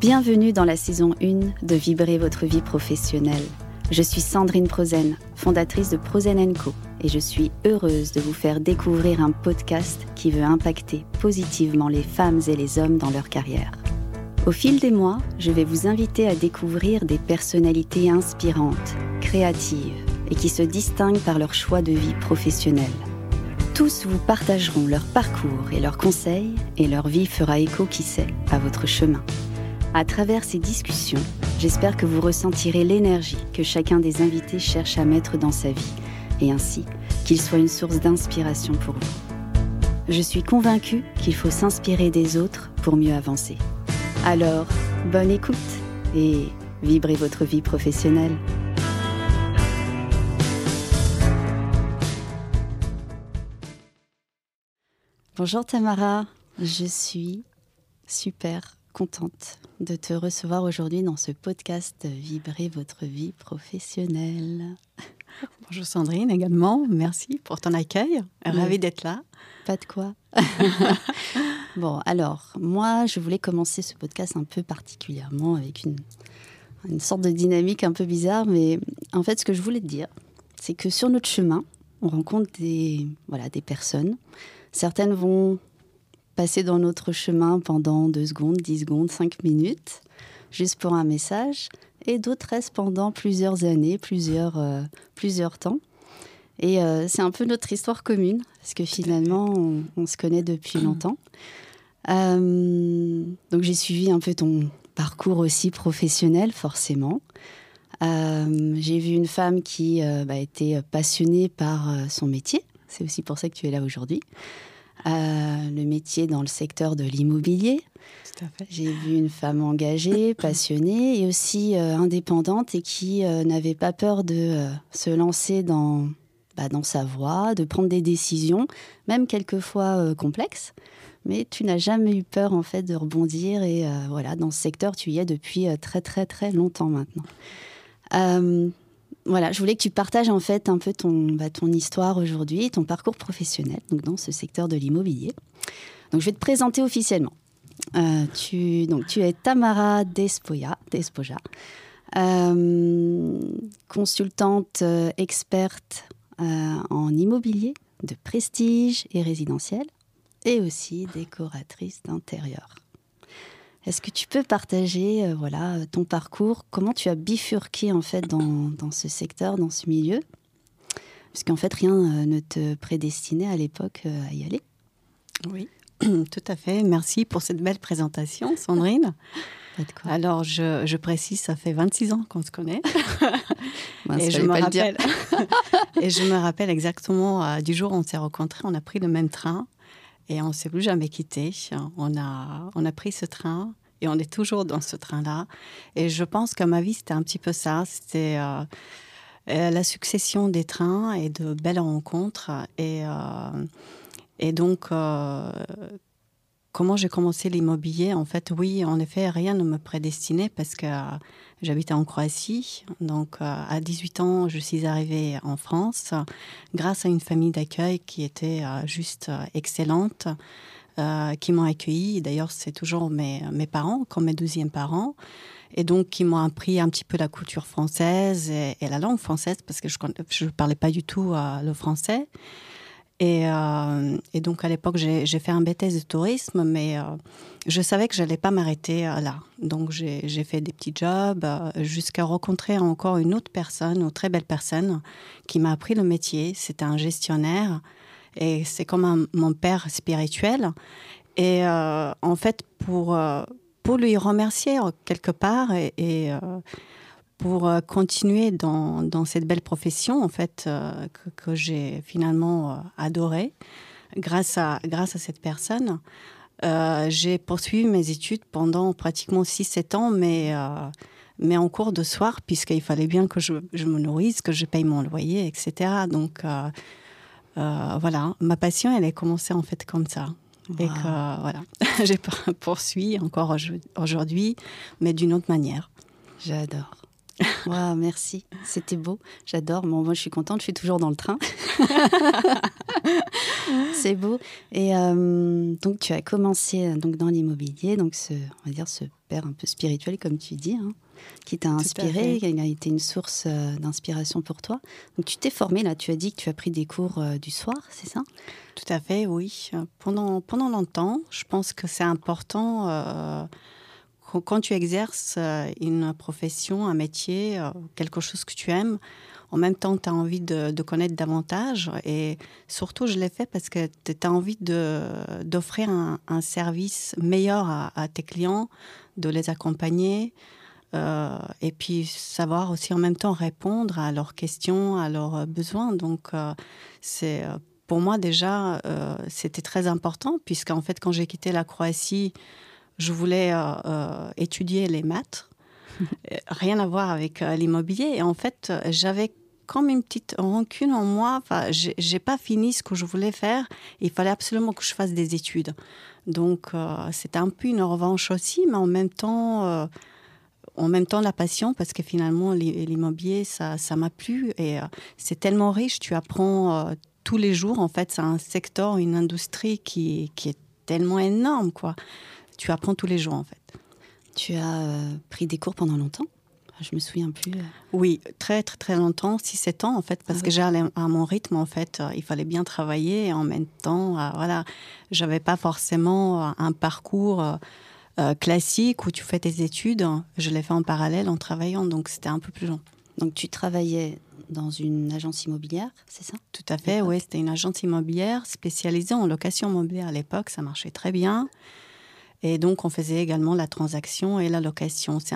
Bienvenue dans la saison 1 de Vibrer votre vie professionnelle. Je suis Sandrine Prozen, fondatrice de Prozen Co. Et je suis heureuse de vous faire découvrir un podcast qui veut impacter positivement les femmes et les hommes dans leur carrière. Au fil des mois, je vais vous inviter à découvrir des personnalités inspirantes, créatives et qui se distinguent par leur choix de vie professionnelle. Tous vous partageront leur parcours et leurs conseils et leur vie fera écho, qui sait, à votre chemin. À travers ces discussions, j'espère que vous ressentirez l'énergie que chacun des invités cherche à mettre dans sa vie, et ainsi qu'il soit une source d'inspiration pour vous. Je suis convaincue qu'il faut s'inspirer des autres pour mieux avancer. Alors, bonne écoute et vibrez votre vie professionnelle. Bonjour Tamara, je suis super contente de te recevoir aujourd'hui dans ce podcast Vibrer votre vie professionnelle. Bonjour Sandrine également, merci pour ton accueil, ravie d'être là. Pas de quoi. bon, alors, moi, je voulais commencer ce podcast un peu particulièrement avec une, une sorte de dynamique un peu bizarre, mais en fait, ce que je voulais te dire, c'est que sur notre chemin, on rencontre des, voilà, des personnes. Certaines vont passer dans notre chemin pendant deux secondes, 10 secondes, 5 minutes, juste pour un message, et d'autres restent pendant plusieurs années, plusieurs, euh, plusieurs temps. Et euh, c'est un peu notre histoire commune, parce que finalement, on, se connaît depuis longtemps. Euh, donc j'ai suivi un peu ton parcours aussi professionnel, forcément. j'ai vu une femme qui bah, était passionnée par son métier. C'est aussi pour ça que tu es là aujourd'hui le métier dans le secteur de l'immobilier. J'ai vu une femme engagée, passionnée et aussi euh, indépendante et qui euh, n'avait pas peur de euh, se lancer dans, bah, dans sa voie, de prendre des décisions, même quelquefois complexes. Mais tu n'as jamais eu peur en fait de rebondir et voilà, dans ce secteur, tu y es depuis très très très longtemps maintenant voilà, je voulais que tu partages en fait un peu ton, bah, ton histoire aujourd'hui, ton parcours professionnel donc dans ce secteur de l'immobilier. Donc je vais te présenter officiellement. Euh, tu, donc, tu es Tamara Despoja, Despoja euh, consultante euh, experte en immobilier de prestige et résidentiel, et aussi décoratrice d'intérieur. Est-ce que tu peux partager euh, voilà, ton parcours? Comment tu as bifurqué en fait dans, dans ce secteur, dans ce milieu? Parce qu'en fait, rien euh, ne te prédestinait à l'époque euh, à y aller. Oui, tout à fait. Merci pour cette belle présentation, Sandrine. Alors, je, je, précise, ça fait 26 ans qu'on se connaît. et, je me rappelle, et je me rappelle exactement du jour où on s'est rencontrés, on a pris le même train et on ne s'est plus jamais quitté. On a, on a pris ce train et on est toujours dans ce train-là. Et je pense que ma vie, c'était un petit peu ça. C'était euh, euh, la succession des trains et de belles rencontres. Et, euh, et donc, comment j'ai commencé l'immobilier En fait, oui, en effet, rien ne me prédestinait parce que j'habitais en Croatie. Donc, à 18 ans, je suis arrivée en France grâce à une famille d'accueil qui était juste excellente. Euh, qui m'ont accueilli. D'ailleurs, c'est toujours mes, parents, comme mes deuxièmes parents. Et donc, qui m'ont appris un petit peu la culture française et, la langue française, parce que je ne parlais pas du tout euh, le français. Et, euh, et, donc, à l'époque, j'ai fait un BTS de tourisme, mais je savais que je n'allais pas m'arrêter là. Donc, j'ai fait des petits jobs jusqu'à rencontrer encore une autre personne, une très belle personne, qui m'a appris le métier. C'était un gestionnaire et c'est comme mon père spirituel. Et euh, en fait, pour, euh, pour lui remercier quelque part et, euh, pour continuer dans, dans, cette belle profession, en fait, que, que j'ai finalement adorée grâce à, grâce à cette personne, j'ai poursuivi mes études pendant pratiquement 6-7 ans, mais mais en cours de soir, puisqu'il fallait bien que je, je, me nourrisse, que je paye mon loyer, etc. Donc, euh, voilà, ma passion, elle a commencé en fait comme ça. Et que voilà, j'ai poursuivi encore aujourd'hui, mais d'une autre manière. J'adore. Wow, merci. C'était beau. J'adore. Bon, moi, je suis contente. Je suis toujours dans le train. c'est beau. Et euh, donc, tu as commencé euh, donc dans l'immobilier, donc ce, on va dire ce père un peu spirituel, comme tu dis, hein, qui t'a inspiré, qui a été une source euh, d'inspiration pour toi. Donc, tu t'es formé là. Tu as dit que tu as pris des cours du soir, c'est ça? Tout à fait, oui. Pendant pendant longtemps, je pense que c'est important quand tu exerces euh, une profession, un métier, euh, quelque chose que tu aimes, en même temps, tu as envie de, connaître davantage. Et surtout, je l'ai fait parce que tu as envie d'offrir un, service meilleur à, tes clients, de les accompagner. Euh, et puis savoir aussi en même temps répondre à leurs questions, à leurs besoins. Donc, pour moi déjà, c'était très important, puisqu'en fait, quand j'ai quitté la Croatie, je voulais euh, euh, étudier les maths, rien à voir avec euh, l'immobilier. Et en fait, j'avais comme une petite rancune en moi. Enfin, j'ai pas fini ce que je voulais faire. Il fallait absolument que je fasse des études. Donc, c'était un peu une revanche aussi, mais en même temps, en même temps la passion, parce que finalement, l'immobilier, ça, ça m'a plu et c'est tellement riche. Tu apprends tous les jours. En fait, c'est un secteur, une industrie qui, qui est tellement énorme, quoi tu apprends tous les jours en fait. Tu as euh, pris des cours pendant longtemps? Je me souviens plus. Euh. Oui, très très très longtemps, 6-7 ans en fait, parce ah que j'allais à mon rythme en fait. Euh, il fallait bien travailler et en même temps, voilà, j'avais pas forcément un parcours classique où tu fais tes études. Je l'ai fait en parallèle en travaillant, donc c'était un peu plus long. Donc tu travaillais dans une agence immobilière, c'est ça? Tout à fait, oui. C'était une agence immobilière spécialisée en location immobilière à l'époque. Ça marchait très bien. Et donc, on faisait également la transaction et la location. C'était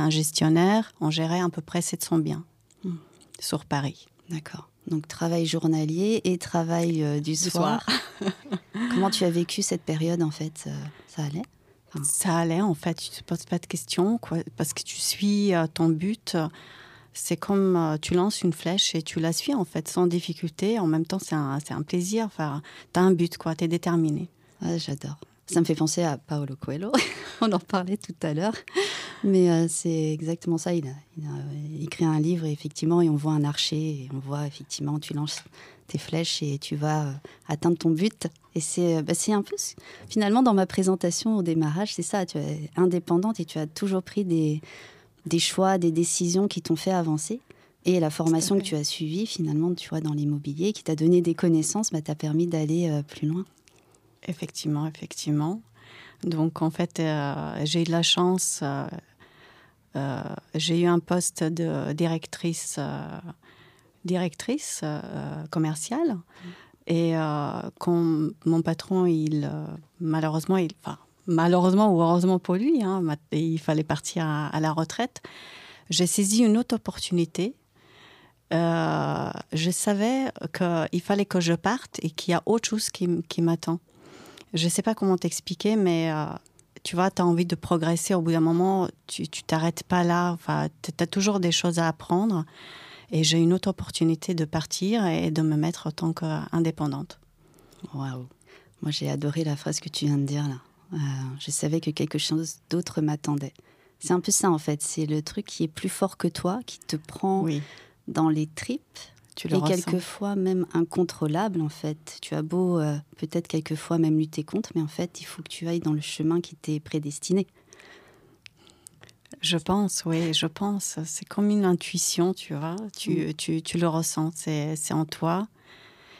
un, gestionnaire. On gérait à peu près 700 biens hmm. sur Paris. D'accord. Donc, travail journalier et travail euh, du, soir. Comment tu as vécu cette période, en fait euh, Ça allait? Ça allait, en fait. Tu ne te poses pas de questions, quoi, parce que tu suis euh, ton but. C'est comme tu lances une flèche et tu la suis, en fait, sans difficulté. En même temps, c'est un, un, plaisir. Enfin, tu as un but, quoi. Tu es déterminé. J'adore. Ça me fait penser à Paolo Coelho. On en parlait tout à l'heure. Mais euh, c'est exactement ça. Il a, écrit un livre, effectivement, et on voit un archer, et on voit effectivement, tu lances tes flèches et tu vas euh, atteindre ton but. Et c'est euh, bah, un peu, finalement, dans ma présentation au démarrage, c'est ça. Tu es indépendante et tu as toujours pris des, des choix, des décisions qui t'ont fait avancer. Et la formation que tu as suivie, finalement, tu vois, dans l'immobilier, qui t'a donné des connaissances, bah, t'a permis d'aller plus loin. Effectivement, effectivement. Donc en fait, euh, j'ai eu de la chance. Euh, euh, j'ai eu un poste de directrice, directrice commerciale. Et quand mon patron, il malheureusement, il, enfin, malheureusement ou heureusement pour lui, hein, il fallait partir à, la retraite. J'ai saisi une autre opportunité je savais qu'il fallait que je parte et qu'il y a autre chose qui, qui m'attend. Je ne sais pas comment t'expliquer, mais euh, tu vois, tu as envie de progresser. Au bout d'un moment, tu t'arrêtes pas là. Enfin, tu as toujours des choses à apprendre. Et j'ai une autre opportunité de partir et de me mettre en tant qu'indépendante. Waouh! Moi, j'ai adoré la phrase que tu viens de dire là. Euh, je savais que quelque chose d'autre m'attendait. C'est un peu ça en fait. C'est le truc qui est plus fort que toi, qui te prend dans les tripes et quelquefois même incontrôlable en fait. Tu as beau euh, peut-être quelquefois même lutter contre, mais en fait il faut que tu ailles dans le chemin qui t'est prédestiné. Je pense, oui, je pense. C'est comme une intuition, tu vois. Tu, mm. tu, tu le ressens, c'est en toi.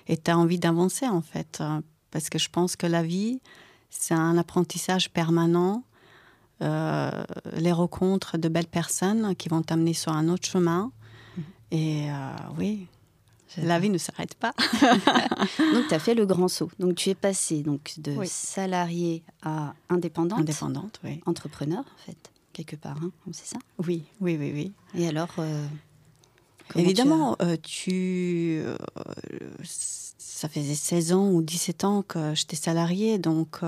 Et tu as envie d'avancer en fait. Hein, parce que je pense que la vie, c'est un apprentissage permanent. Euh, les rencontres de belles personnes qui vont t'amener sur un autre chemin. Mm. Et euh, oui, la vie ne s'arrête pas. donc, tu as fait le grand saut. Donc, tu es passé donc, de salarié à indépendante. Indépendante, oui. Entrepreneur, en fait, quelque part. Hein, c'est ça? Oui, oui, oui, oui. Et alors euh, Évidemment, tu, euh, tu euh, ça faisait 16 ans ou 17 ans que j'étais salarié, donc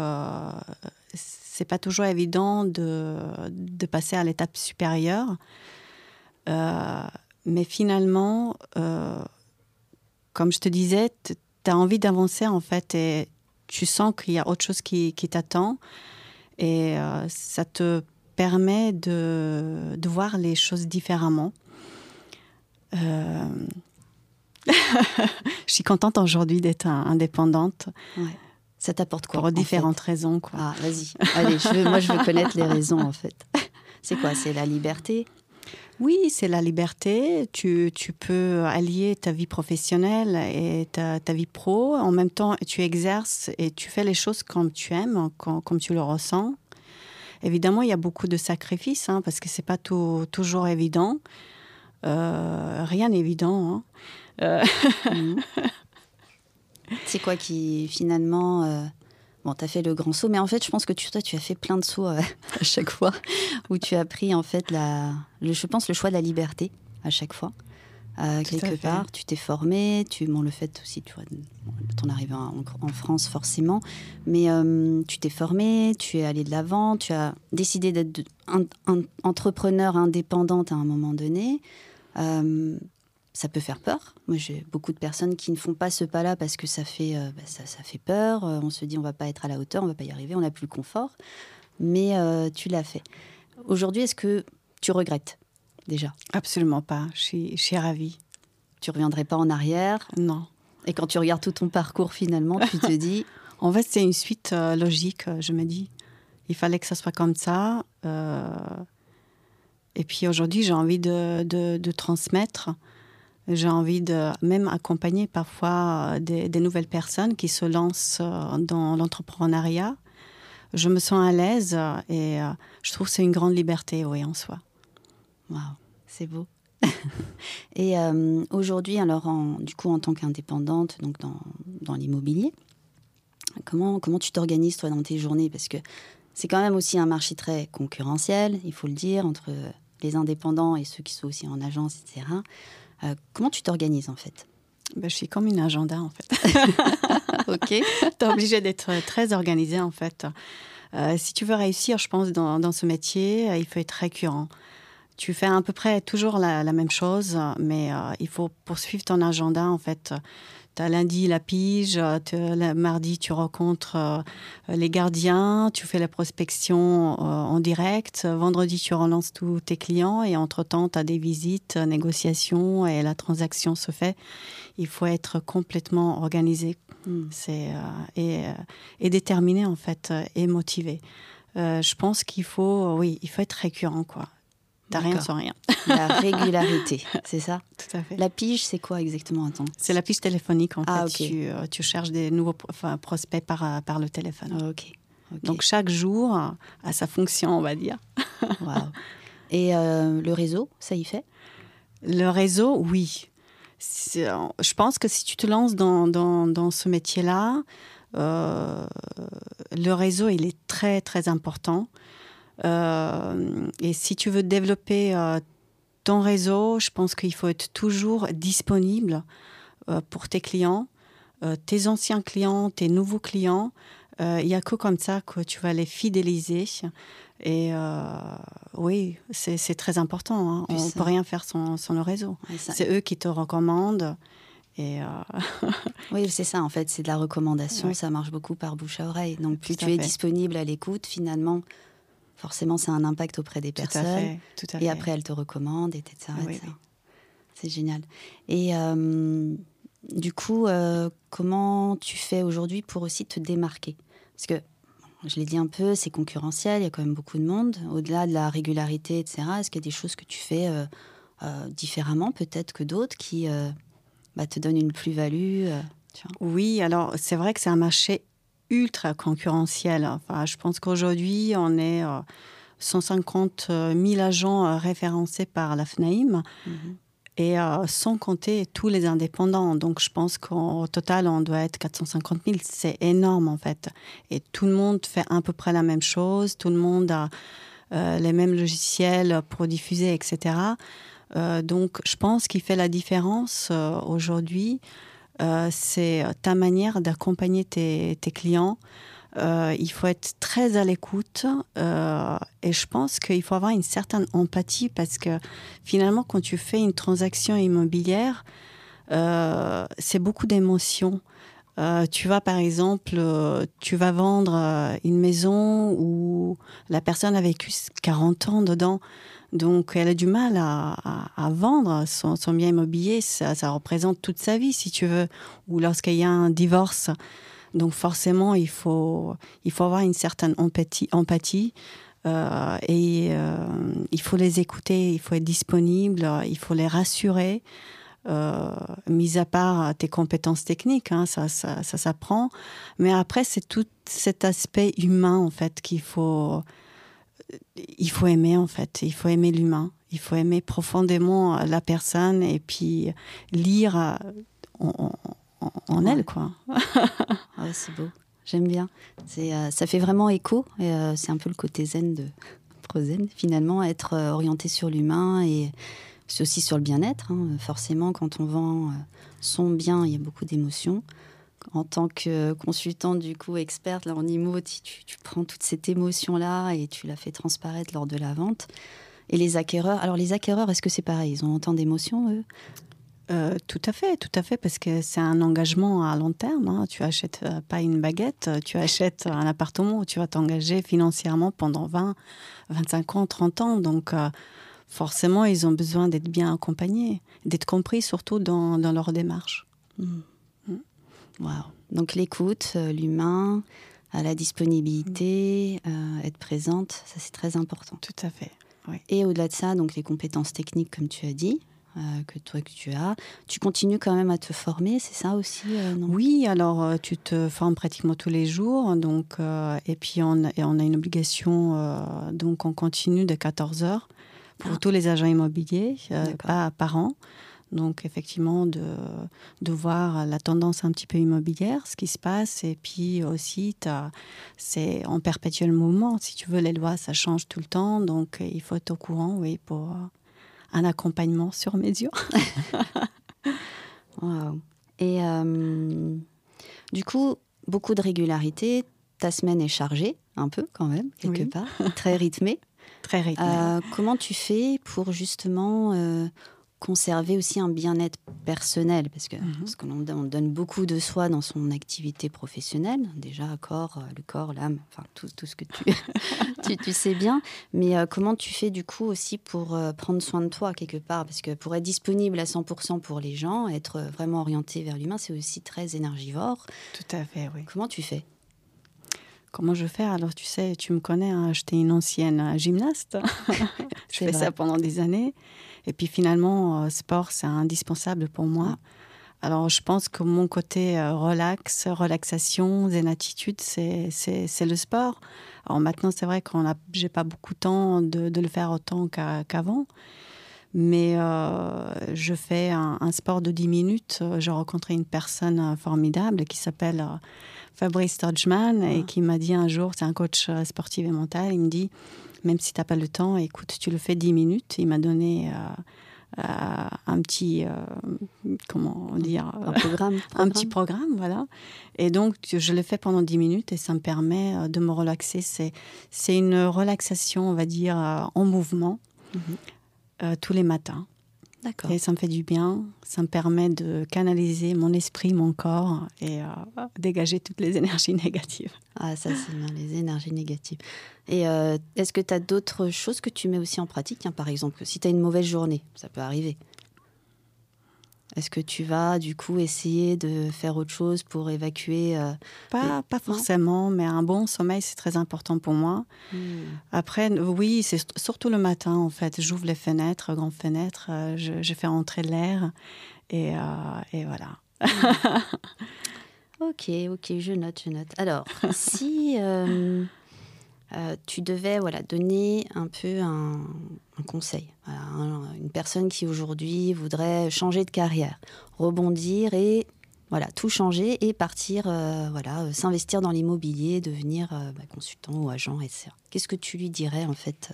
c'est pas toujours évident de, de passer à l'étape supérieure. mais finalement, comme je te disais, tu as envie d'avancer en fait et tu sens qu'il y a autre chose qui, qui t'attend et euh, ça te permet de, de voir les choses différemment. Euh, je suis contente aujourd'hui d'être indépendante. Ça t'apporte quoi Pour différentes raisons. Quoi. Ah, vas-y. Allez, je moi, je veux connaître les raisons, en fait. C'est quoi? C'est la liberté? Oui, c'est la liberté. Tu, tu, peux allier ta vie professionnelle et ta, ta, vie pro. En même temps, tu exerces et tu fais les choses comme tu aimes, comme, comme tu le ressens. Évidemment, il y a beaucoup de sacrifices hein, parce que c'est pas tout, toujours évident. Euh, rien n'est évident. Hein. Euh, mhm. c'est quoi qui finalement euh, Bon, tu as fait le grand saut, mais en fait, je pense que tu, toi, tu as fait plein de sauts à chaque fois, où tu as pris, en fait, la, je pense, le choix de la liberté à chaque fois. quelque part, tu t'es formé, tu, bon, le fait aussi, tu vois, ton arrivée en, France forcément, mais tu t'es formé, tu es allé de l'avant, tu as décidé d'être entrepreneur indépendante à un moment donné. Euh, ça peut faire peur. Moi, j'ai beaucoup de personnes qui ne font pas ce pas-là parce que ça fait, euh, bah, ça, fait peur. Euh, on se dit, on va pas être à la hauteur, on va pas y arriver, on n'a plus le confort. Mais tu l'as fait. Aujourd'hui, est-ce que tu regrettes déjà? Absolument pas. Je suis, je suis ravie. Tu reviendrais pas en arrière? Non. Et quand tu regardes tout ton parcours, finalement, tu te dis. en fait, c'est une suite logique, je me dis. Il fallait que ça soit comme ça. Et puis aujourd'hui, j'ai envie de, de, transmettre. J'ai envie de même accompagner parfois des, nouvelles personnes qui se lancent euh, dans l'entrepreneuriat. Je me sens à l'aise et euh, je trouve que c'est une grande liberté, oui, en soi. Waouh, c'est beau. et euh, aujourd'hui, alors, en, du coup, en tant qu'indépendante, donc dans, dans l'immobilier, comment, comment tu t'organises, toi, dans tes journées? Parce que c'est quand même aussi un marché très concurrentiel, il faut le dire, entre les indépendants et ceux qui sont aussi en agence, etc. Euh, comment tu t'organises en fait? Ben, Je suis comme une agenda en fait. ok. tu es obligé d'être très organisée en fait. Euh, si tu veux réussir, je pense, dans, dans ce métier, euh, il faut être récurrent. Tu fais à peu près toujours la, la même chose, mais il faut poursuivre ton agenda en fait tu as lundi la pige, le mardi tu rencontres euh, les gardiens, tu fais la prospection euh, en direct, vendredi tu relances tous tes clients et entre-temps tu as des visites, négociations et la transaction se fait. Il faut être complètement organisé hmm. c'est, euh, et, déterminé en fait et motivé. je pense qu'il faut, oui, il faut être récurrent quoi. T'as rien sans rien. La régularité, c'est ça Tout à fait. La pige, c'est quoi exactement Attends. C'est la pige téléphonique en ah, fait. Tu, euh, tu, cherches des nouveaux prospects par, euh, par le téléphone. Ah, ok. Donc chaque jour a sa fonction, on va dire. wow. Et euh, le réseau, ça y fait Le réseau, oui. Je pense que si tu te lances dans, dans, dans ce métier-là, le réseau, il est très, très important. Euh, et si tu veux développer euh, ton réseau, je pense qu'il faut être toujours disponible euh, pour tes clients, tes anciens clients, tes nouveaux clients. Il n'y a que comme ça que tu vas les fidéliser. Et oui, c'est très important. Hein. On ne peut rien faire sans, le réseau. c'est eux qui te recommandent. Et oui, c'est ça en fait, c'est de la recommandation, ça marche beaucoup par bouche à oreille. Donc plus tu es disponible à l'écoute, finalement, forcément, c'est un impact auprès des personnes. et après, elles te recommandent, etc. C'est génial. Et euh, du coup, euh, comment tu fais aujourd'hui pour aussi te démarquer? Parce que, je l'ai dit un peu, c'est concurrentiel, il y a quand même beaucoup de monde. Au-delà de la régularité, etc., est-ce qu'il y a des choses que tu fais euh, différemment, peut-être que d'autres, qui bah, te donnent une plus-value Oui, alors c'est vrai que c'est un marché ultra concurrentiel. Enfin, je pense qu'aujourd'hui, on est 150 euh, 000 agents euh, référencés par la FNAIM. Mhm. Et euh, sans compter tous les indépendants. Donc, je pense qu'au total, on doit être 450 000. C'est énorme, en fait. Et tout le monde fait à peu près la même chose. Tout le monde a les mêmes logiciels pour diffuser, etc. donc, je pense qu'il fait la différence aujourd'hui euh, c'est ta manière d'accompagner tes, clients. Euh, il faut être très à l'écoute euh, et je pense qu'il faut avoir une certaine empathie parce que finalement, quand tu fais une transaction immobilière, c'est beaucoup d'émotions. Euh, tu vas par exemple, euh, tu vas vendre euh, une maison où la personne a vécu 40 ans dedans, donc elle a du mal à, vendre son, bien immobilier, ça, représente toute sa vie si tu veux, ou lorsqu'il y a un divorce. Donc forcément, il faut, il faut avoir une certaine empathie, empathie et il faut les écouter, il faut être disponible, il faut les rassurer. Euh, mis à part tes compétences techniques, hein, ça, ça, s'apprend. Mais après, c'est tout cet aspect humain, en fait, qu'il faut, il faut aimer, en fait. Il faut aimer l'humain. Il faut aimer profondément la personne et puis lire en, elle, quoi. c'est beau. J'aime bien. C'est, euh, ça fait vraiment écho. Et, euh, c'est un peu le côté zen de Prozen, finalement, être orienté sur l'humain et c'est aussi sur le bien-être. Hein. Forcément, quand on vend euh, son bien, il y a beaucoup d'émotions. En tant que consultante, du coup, experte là, en IMO, tu, prends toute cette émotion-là et tu la fais transparaître lors de la vente. Et les acquéreurs, alors les acquéreurs, est-ce que c'est pareil? Ils ont autant d'émotions, eux? Euh, tout à fait, tout à fait, parce que c'est un engagement à long terme. Hein. Tu achètes euh, pas une baguette, tu achètes un appartement où tu vas t'engager financièrement pendant 20, 25 ans, 30 ans. Donc, forcément, ils ont besoin d'être bien accompagnés, d'être compris surtout dans, leur démarche. Hmm. Hmm. Donc l'écoute, euh, l'humain, la disponibilité, euh, être présente, ça c'est très important. Tout à fait. Et au-delà de ça, donc les compétences techniques, comme tu as dit, euh, que toi que tu as. Tu continues quand même à te former, c'est ça aussi Oui, alors tu te formes pratiquement tous les jours, donc et puis on, on a une obligation, donc on continue de 14 heures pour tous les agents immobiliers, pas par an. Donc effectivement, de, de voir la tendance un petit peu immobilière, ce qui se passe, et puis aussi, c'est en perpétuel mouvement. Si tu veux, les lois, ça change tout le temps, donc il faut être au courant, oui, pour un accompagnement sur mesure. wow. Et euh, du coup, beaucoup de régularité. Ta semaine est chargée, un peu quand même, quelque part, très rythmée. Très rythmé. Euh, comment tu fais pour justement euh, conserver aussi un bien-être personnel Parce que mhm. parce qu'on on donne beaucoup de soi dans son activité professionnelle, déjà corps, euh, le corps, l'âme, enfin tout, tout, ce que tu, tu, tu, sais bien. Mais comment tu fais du coup aussi pour prendre soin de toi quelque part? Parce que pour être disponible à 100% pour les gens, être vraiment orienté vers l'humain, c'est aussi très énergivore. Tout à fait, oui. Comment tu fais? Comment je fais? Alors, tu sais, tu me connais, hein, j'étais une ancienne gymnaste. je fais ça pendant des années. Et puis finalement, euh, sport, c'est indispensable pour moi. Ah. Alors, je pense que mon côté euh, relax, relaxation, zen attitude, c'est le sport. Alors maintenant, c'est vrai que j'ai pas beaucoup de temps de, de le faire autant qu'avant. mais euh, je fais un, un, sport de 10 minutes. J'ai rencontré une personne formidable qui s'appelle Fabrice Todgman et ah. qui m'a dit un jour, c'est un coach sportif et mental, il me dit, même si tu n'as pas le temps, écoute, tu le fais 10 minutes. Il m'a donné euh, euh, un petit, comment dire, un programme, un petit programme, voilà. Et donc, je le fais pendant 10 minutes et ça me permet de me relaxer. C'est, c'est une relaxation, on va dire, en mouvement, mhm. tous les matins. Et ça me fait du bien, ça me permet de canaliser mon esprit, mon corps et euh, dégager toutes les énergies négatives. Ah, ça c'est bien, les énergies négatives. Et euh, est-ce que tu as d'autres choses que tu mets aussi en pratique? Par exemple, si tu as une mauvaise journée, ça peut arriver. Est-ce que tu vas du coup essayer de faire autre chose pour évacuer euh, Pas, pas forcément, mais un bon sommeil, c'est très important pour moi. Hmm. Après, oui, c'est surtout le matin en fait. J'ouvre les fenêtres, grandes fenêtres, euh, je, fais entrer l'air et, euh, et voilà. ok, ok, je note, je note. Alors, si euh, tu devais voilà, donner un peu un, conseil à une personne qui aujourd'hui voudrait changer de carrière, rebondir et voilà, tout changer et partir, euh, voilà, euh, s'investir dans l'immobilier, devenir bah, consultant ou agent, etc. Qu'est-ce que tu lui dirais en fait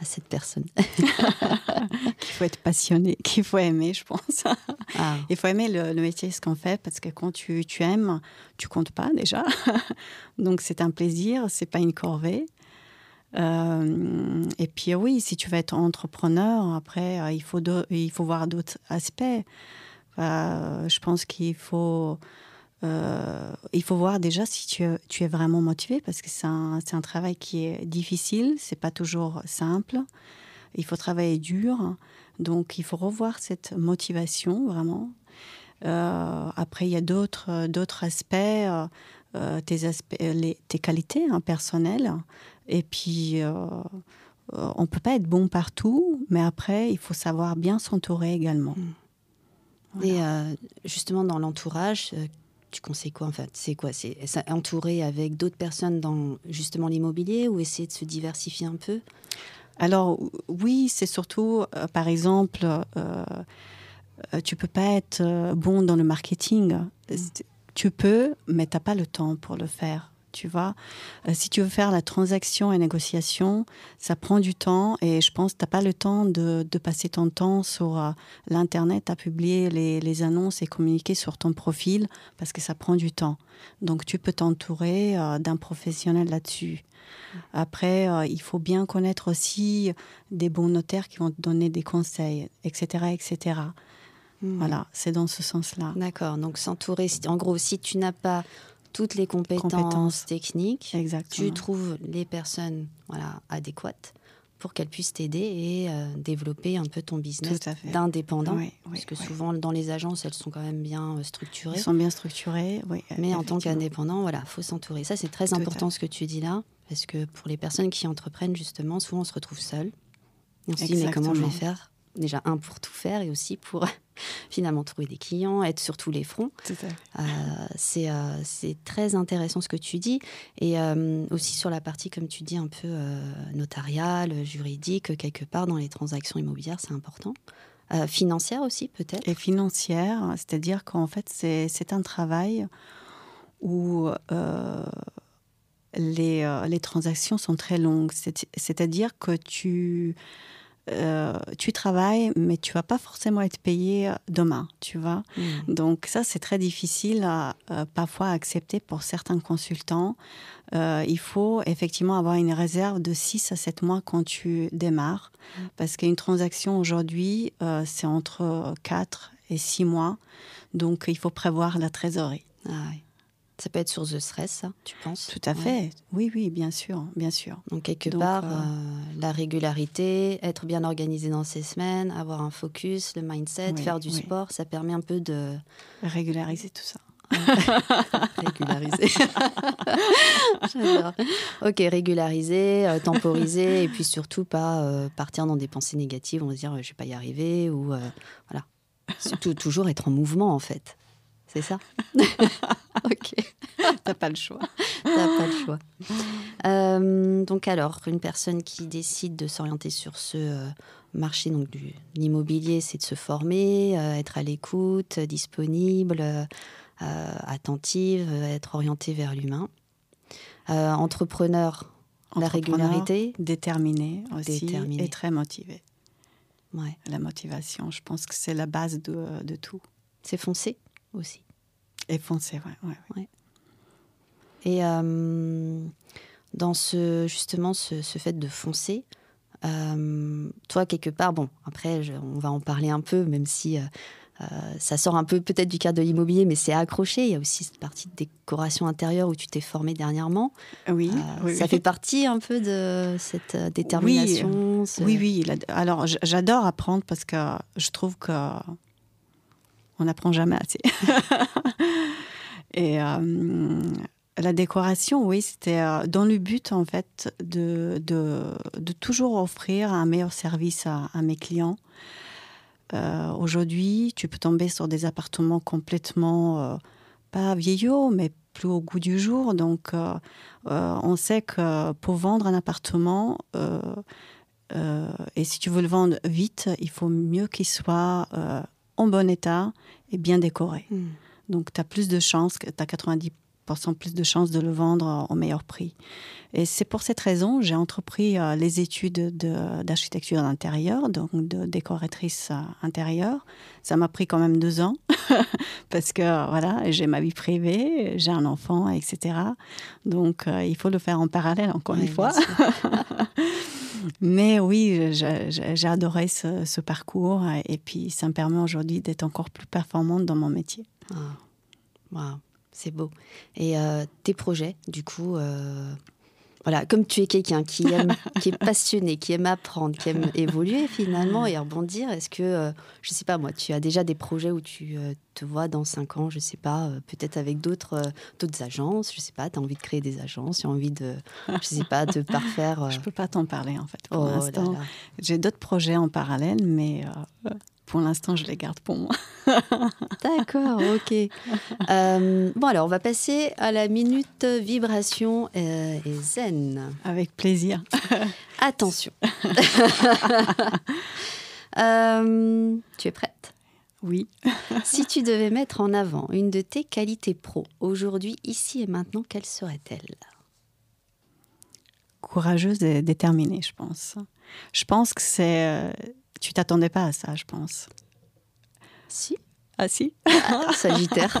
à cette personne Qu'il faut être passionné, qu'il faut aimer, je pense. Ah. Il faut aimer le, métier, ce qu'on fait, parce que quand tu, tu aimes, tu comptes pas déjà. Donc c'est un plaisir, c'est pas une corvée. Euh, et puis oui, si tu veux être entrepreneur, après, euh, il, faut il faut voir d'autres aspects. Euh, je pense qu'il faut il faut voir déjà si tu, tu es vraiment motivé parce que c'est un, un, travail qui est difficile, c'est pas toujours simple. Il faut travailler dur, donc il faut revoir cette motivation vraiment. après, il y a d'autres d'autres aspects, tes, aspects les, tes qualités hein, personnelles, et puis on peut pas être bon partout, mais après, il faut savoir bien s'entourer également. Et justement, dans l'entourage, tu conseilles quoi en fait? C'est quoi? C'est avec d'autres personnes dans justement l'immobilier ou essayer de se diversifier un peu? Alors oui, c'est surtout, euh, par exemple, euh, euh, tu peux pas être euh, bon dans le marketing. Mm. Tu peux, mais tu n'as pas le temps pour le faire tu vois. Euh, si tu veux faire la transaction et négociation, ça prend du temps et je pense que tu n'as pas le temps de, passer ton temps sur euh, l'Internet à publier les, annonces et communiquer sur ton profil parce que ça prend du temps. Donc tu peux t'entourer euh, d'un professionnel là-dessus. Après, il faut bien connaître aussi des bons notaires qui vont te donner des conseils, etc. etc. Hmm. Voilà, c'est dans ce sens-là. D'accord, donc s'entourer, en gros, si tu n'as pas toutes les compétences, techniques. Tu trouves les personnes voilà, adéquates pour qu'elles puissent t'aider et euh, développer un peu ton business d'indépendant. parce que souvent, dans les agences, elles sont quand même bien euh, structurées. Elles sont bien structurées, oui. Mais en tant qu'indépendant, voilà, faut s'entourer. Ça, c'est très important ce que tu dis là, parce que pour les personnes qui entreprennent, justement, souvent, on se retrouve seul. On se dit, mais comment je vais faire? Déjà, un, pour tout faire et aussi pour finalement trouver des clients, être sur tous les fronts. Euh, euh, c'est très intéressant ce que tu dis. Et euh, aussi sur la partie, comme tu dis, un peu notariale, juridique, quelque part dans les transactions immobilières, c'est important. financière aussi, peut-être Et financière, c'est-à-dire qu'en fait, c'est un travail où les, les transactions sont très longues. C'est-à-dire que tu euh, tu travailles, mais tu vas pas forcément être payé demain, tu vois. Mm. Donc ça, c'est très difficile à, euh, parfois à accepter pour certains consultants. Euh, il faut effectivement avoir une réserve de 6 à 7 mois quand tu démarres, mm. parce qu'une transaction aujourd'hui, c'est entre 4 et 6 mois. Donc il faut prévoir la trésorerie. Ah ça peut être source de stress, ça, tu penses Tout à fait. Oui, oui, bien sûr, bien sûr. Donc quelque part, euh, euh, la régularité, être bien organisé dans ses semaines, avoir un focus, le mindset, faire du sport, ça permet un peu de régulariser tout ça. régulariser. J'adore. Ok, régulariser, euh, temporiser, et puis surtout pas partir dans des pensées négatives. On va se dire, je vais pas y arriver, ou voilà. Surtout toujours être en mouvement en fait. C'est ça Ok. T'as pas le choix. T'as pas le choix. Euh, donc alors, une personne qui décide de s'orienter sur ce euh, marché donc de l'immobilier, c'est de se former, euh, être à l'écoute, disponible, attentive, être orienté vers l'humain. entrepreneur, la régularité. Déterminé aussi déterminé. et très motivé. Ouais. La motivation, je pense que c'est la base de, de tout. C'est foncé aussi. Et foncer, ouais. ouais, Et euh, dans ce, justement, ce, fait de foncer, euh, toi, quelque part, bon, après, on va en parler un peu, même si euh, ça sort un peu peut-être du cadre de l'immobilier, mais c'est accroché. Il y a aussi cette partie de décoration intérieure où tu t'es formé dernièrement. Oui, Ça fait partie un peu de cette détermination. Oui, oui. Alors, j'adore apprendre parce que je trouve que on n'apprend jamais assez. et euh, la décoration, oui, c'était euh, dans le but, en fait, de, de, toujours offrir un meilleur service à, mes clients. Euh, aujourd'hui, tu peux tomber sur des appartements complètement, pas vieillots, mais plus au goût du jour. Donc, on sait que pour vendre un appartement, et si tu veux le vendre vite, il faut mieux qu'il soit en bon état et bien décoré. Hmm. Donc, tu as plus de chances, tu as 90% plus de chances de le vendre au meilleur prix. Et c'est pour cette raison j'ai entrepris euh, les études d'architecture d'intérieur, donc de décoratrice euh, intérieure. Ça m'a pris quand même deux ans parce que voilà, j'ai ma vie privée, j'ai un enfant, etc. Donc euh, il faut le faire en parallèle encore une fois. Mais oui, j'ai adoré ce, parcours et puis ça me permet aujourd'hui d'être encore plus performante dans mon métier. Ah. c'est beau. Et tes projets, du coup, voilà, comme tu es quelqu'un qui aime, qui est passionné, qui aime apprendre, qui aime évoluer finalement et rebondir, est-ce que, euh, je sais pas moi, tu as déjà des projets où tu euh, te vois dans cinq ans, je sais pas, euh, peut-être avec d'autres d'autres agences, je sais pas, tu as envie de créer des agences, tu as envie de, je sais pas, de parfaire. Je peux pas t'en parler en fait pour oh l'instant. J'ai d'autres projets en parallèle, mais pour l'instant, je les garde pour moi. D'accord, ok. Euh, bon, alors, on va passer à la minute vibration euh, et zen. Avec plaisir. Attention. Euh, tu es prête? Oui. si tu devais mettre en avant une de tes qualités pro, aujourd'hui, ici et maintenant, quelle serait-elle? Courageuse et déterminée, je pense. Je pense que c'est tu t'attendais pas à ça, je pense. Si. Ah si ah, Sagittaire.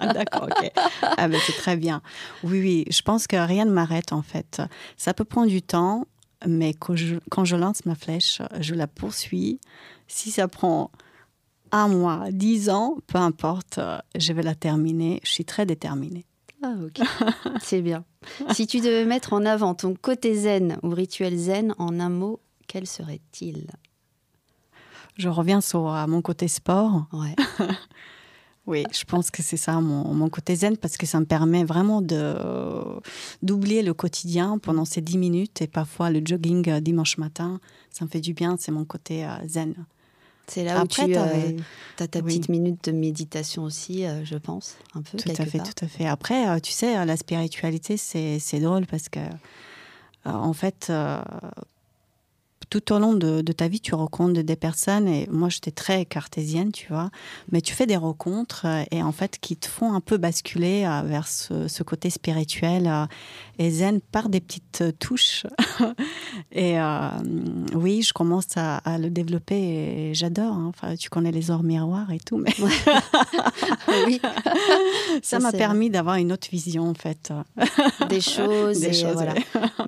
D'accord, ok. Ah ben, c'est très bien. Oui, oui, je pense que rien ne m'arrête en fait. Ça peut prendre du temps, mais quand je, quand je lance ma flèche, je la poursuis. Si ça prend un mois, dix ans, peu importe, je vais la terminer. Je suis très déterminée. Ah, ok. C'est bien. Si tu devais mettre en avant ton côté zen ou rituel zen en un mot, quel serait-il? Je reviens sur à mon côté sport. Ouais. oui, je pense que c'est ça mon, mon, côté zen parce que ça me permet vraiment de d'oublier le quotidien pendant ces 10 minutes et parfois le jogging euh, dimanche matin, ça me fait du bien, c'est mon côté euh, zen. C'est là où tu euh, as ta petite minute de méditation aussi, je pense, un peu. Tout à fait, tout à fait. Après, tu sais, la spiritualité, c'est drôle parce que, en fait, tout au long de, ta vie, tu rencontres des personnes, et moi j'étais très cartésienne, tu vois, mais tu fais des rencontres euh, et en fait qui te font un peu basculer euh, vers ce, côté spirituel euh, et zen par des petites touches. et oui, je commence à, le développer et j'adore. Hein. Enfin, tu connais les ors miroirs et tout, mais oui. ça m'a permis d'avoir une autre vision en fait. Des choses. Des choses voilà.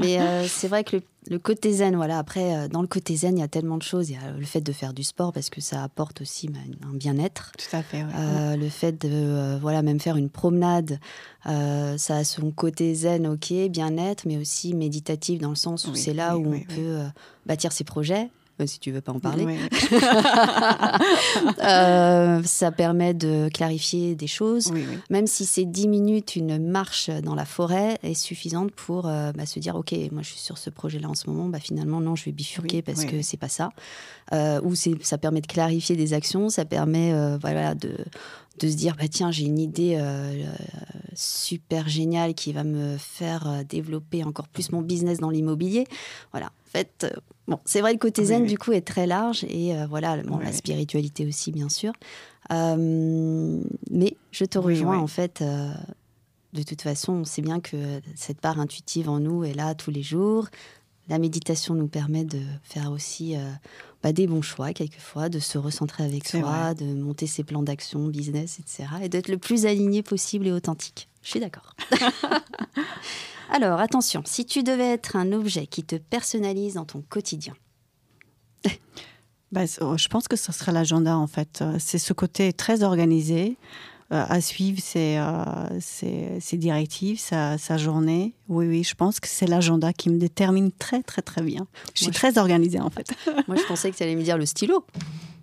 Mais c'est vrai que le le côté zen, voilà. Après, euh, dans le côté zen, il y a tellement de choses. Il y a le fait de faire du sport parce que ça apporte aussi bah, un bien-être. Tout à fait. Euh, le fait de, euh, voilà, même faire une promenade, ça a son côté zen, ok, bien-être, mais aussi méditatif dans le sens où c'est là où on peut bâtir ses projets, euh, si tu veux pas en parler. Euh, ça permet de clarifier des choses. Même si c'est 10 minutes, une marche dans la forêt est suffisante pour euh, bah, se dire ok, moi je suis sur ce projet-là en ce moment, bah, finalement non, je vais bifurquer parce que c'est pas ça. ou ça permet de clarifier des actions, ça permet voilà, de, de se dire bah tiens j'ai une idée super géniale qui va me faire développer encore plus mon business dans l'immobilier voilà en fait, euh, bon, c'est vrai, le côté zen, du coup, est très large. Et euh, voilà, la spiritualité aussi, bien sûr. Euh, mais je te rejoins, en fait. de toute façon, on sait bien que cette part intuitive en nous est là tous les jours. La méditation nous permet de faire aussi bah, des bons choix, quelquefois, de se recentrer avec soi, de monter ses plans d'action, business, etc. Et d'être le plus aligné possible et authentique. Je suis d'accord. Alors, attention, si tu devais être un objet qui te personnalise dans ton quotidien. bah, je pense que ce serait l'agenda, en fait. C'est ce côté très organisé, euh, à suivre ses, euh, directives, sa, journée. Oui, oui, je pense que c'est l'agenda qui me détermine très, très, très bien. Je suis très organisée, en fait. Moi, je pensais que tu allais me dire le stylo.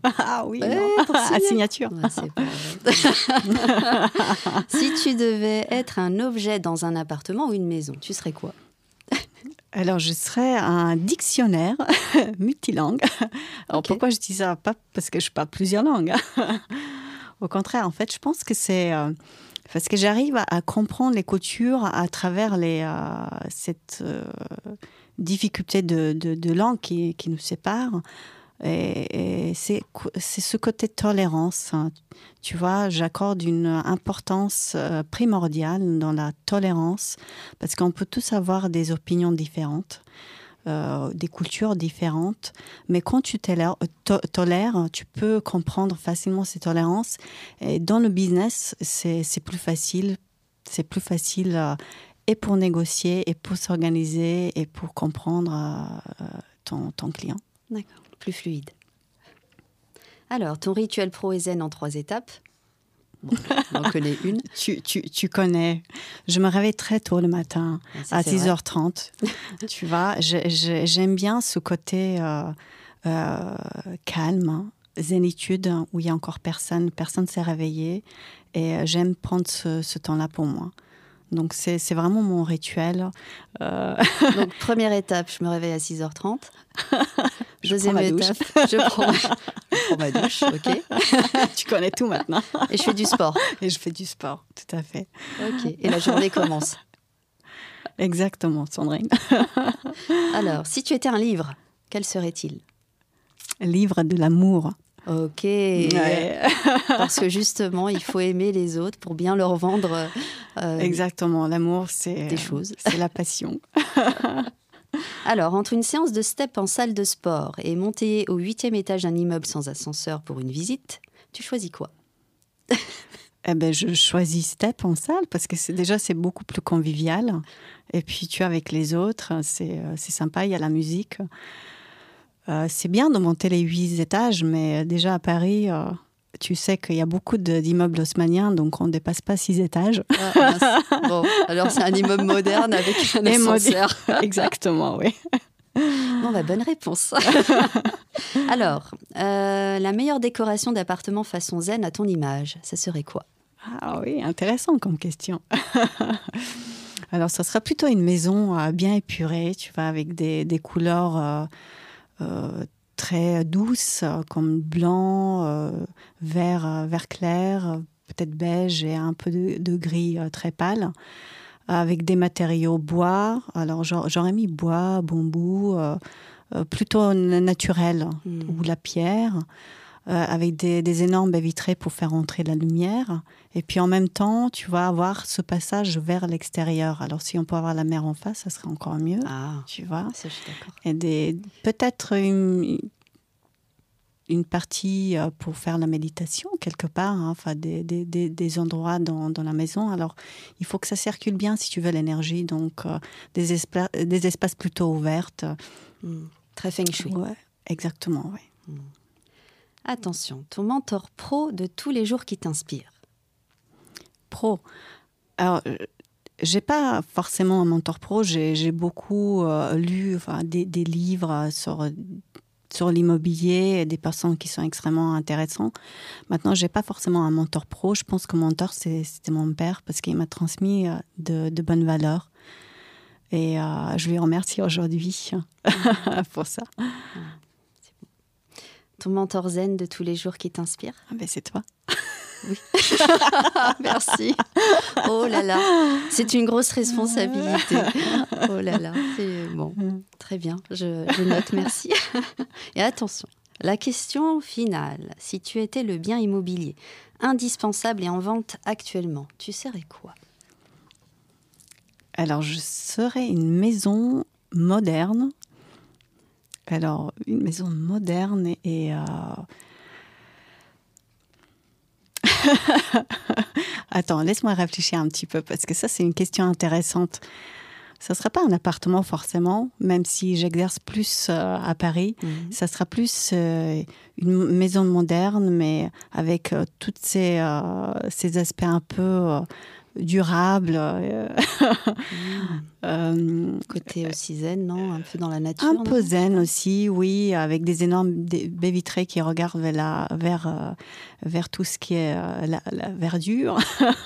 Ah oui, à signature. si tu devais être un objet dans un appartement ou une maison, tu serais quoi? Alors, je serais un dictionnaire multilingue. Alors, pourquoi je dis ça? Pas parce que je parle plusieurs langues. Au contraire, en fait, je pense que c'est euh, parce que j'arrive à, comprendre les coutures à travers les, euh, cette euh, difficulté de, de, langue qui, qui, nous sépare. Et, c'est ce côté tolérance. Hein. Tu vois, j'accorde une importance euh, primordiale dans la tolérance parce qu'on peut tous avoir des opinions différentes. Euh, des cultures différentes, mais quand tu tolères, tolères, tu peux comprendre facilement ces tolérances. Et dans le business, c'est plus facile. C'est plus facile euh, et pour négocier, et pour s'organiser, et pour comprendre ton, ton client. D'accord plus fluide. Alors, ton rituel pro et zen en trois étapes on en connaît une. tu, tu, tu, connais. Je me réveille très tôt le matin, à 6h30. tu vois, j'aime bien ce côté euh, euh, calme, zénitude, où il y a encore personne, personne s'est réveillé. Et euh, j'aime prendre ce, ce temps-là pour moi. Donc c'est vraiment mon rituel. Euh... Donc première étape, je me réveille à 6h30. Deuxième étape, je prends, je prends, ma douche, ok. tu connais tout maintenant. Et je fais du sport. Et je fais du sport, tout à fait. Ok. Et la journée commence. Exactement, Sandrine. Alors, si tu étais un livre, quel serait-il? Livre de l'amour. Ok. Parce que justement, il faut aimer les autres pour bien leur vendre. Euh, Exactement. L'amour, c'est des choses. C'est la passion. Alors, entre une séance de step en salle de sport et monter au huitième étage d'un immeuble sans ascenseur pour une visite, tu choisis quoi? Eh ben, je choisis step en salle parce que déjà c'est beaucoup plus convivial. Et puis tu es avec les autres, c'est euh, sympa. Il y a la musique. Euh, c'est bien de monter les huit étages, mais euh, déjà à Paris, euh, tu sais qu'il y a beaucoup d'immeubles haussmanniens, donc on ne dépasse pas six étages. Ah, bon, alors c'est un immeuble moderne avec un ascenseur. Exactement, oui. Bon, bah, bonne réponse. alors, la meilleure décoration d'appartement façon zen à ton image, ça serait quoi? Ah oui, intéressant comme question. alors, ça sera plutôt une maison bien épurée, tu vois, avec des, des couleurs très douces, comme blanc, euh, vert, euh, vert clair, peut-être beige et un peu de, gris très pâle, avec des matériaux bois. Alors j'aurais mis bois, bambou, plutôt naturel, hmm. ou la pierre. Euh, avec des, énormes baies vitrées pour faire entrer la lumière. Et puis en même temps, tu vas avoir ce passage vers l'extérieur. Alors si on peut avoir la mer en face, ça serait encore mieux. Ah, tu vois. Ça, je suis Et des, peut-être une, une partie euh, pour faire la méditation quelque part, hein, enfin des, des, des, endroits dans, dans, la maison. Alors, il faut que ça circule bien si tu veux l'énergie, donc euh, des, des espaces plutôt ouverts. Hmm. Très feng shui. Ouais, exactement, oui. Hmm. Attention, ton mentor pro de tous les jours qui t'inspire. Pro. Alors, euh, j'ai pas forcément un mentor pro. J'ai beaucoup euh, lu enfin, des, livres sur, sur l'immobilier, des personnes qui sont extrêmement intéressantes. Maintenant, j'ai pas forcément un mentor pro. Je pense que mon mentor, c'était mon père parce qu'il m'a transmis euh, de, de, bonnes valeurs. Et je lui remercie aujourd'hui pour ça. Ton mentor zen de tous les jours qui t'inspire? Ah ben C'est toi. Oui. Merci. Oh là là, c'est une grosse responsabilité. Oh là là, c'est bon. Très bien, je, je note, merci. Et attention, la question finale. Si tu étais le bien immobilier indispensable et en vente actuellement, tu serais quoi? Alors, je serais une maison moderne alors, une maison moderne et... Euh, Attends, laisse-moi réfléchir un petit peu parce que ça, c'est une question intéressante. Ça ne sera pas un appartement forcément, même si j'exerce plus euh, à Paris. Mhm. Ça sera plus euh, une maison moderne, mais avec tous ces, ces aspects un peu durable. Euh, euh, Côté aussi zen, non? Un peu dans la nature Un peu zen aussi, oui, avec des énormes baies vitrées qui regardent vers, la, vers, euh, vers tout ce qui est la, verdure,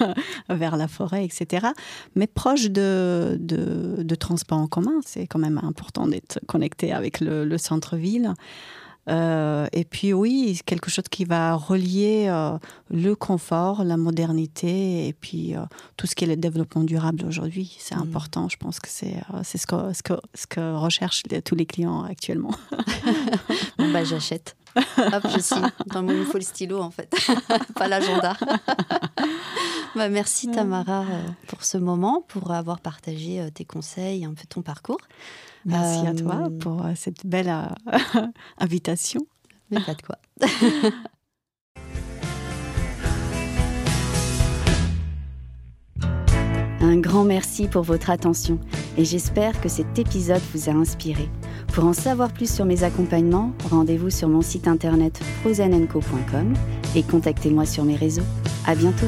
vers la forêt, etc. Mais proche de, de, de transport en commun. C'est quand même important d'être connecté avec le, le centre-ville. Euh, et puis oui, quelque chose qui va relier euh, le confort, la modernité et puis euh, tout ce qui est le développement durable aujourd'hui. C'est mm. important, je pense que c'est ce, que, ce, que, ce que recherchent tous les clients actuellement. bah, j'achète. Hop, je signe. Dans mon, il faut le stylo en fait, pas l'agenda. bah, merci Tamara pour ce moment, pour avoir partagé tes conseils, un peu ton parcours. Merci à toi euh, pour euh, cette belle euh, invitation. Mais pas de quoi. Un grand merci pour votre attention et j'espère que cet épisode vous a inspiré. Pour en savoir plus sur mes accompagnements, rendez-vous sur mon site internet frozenenco.com et contactez-moi sur mes réseaux. À bientôt.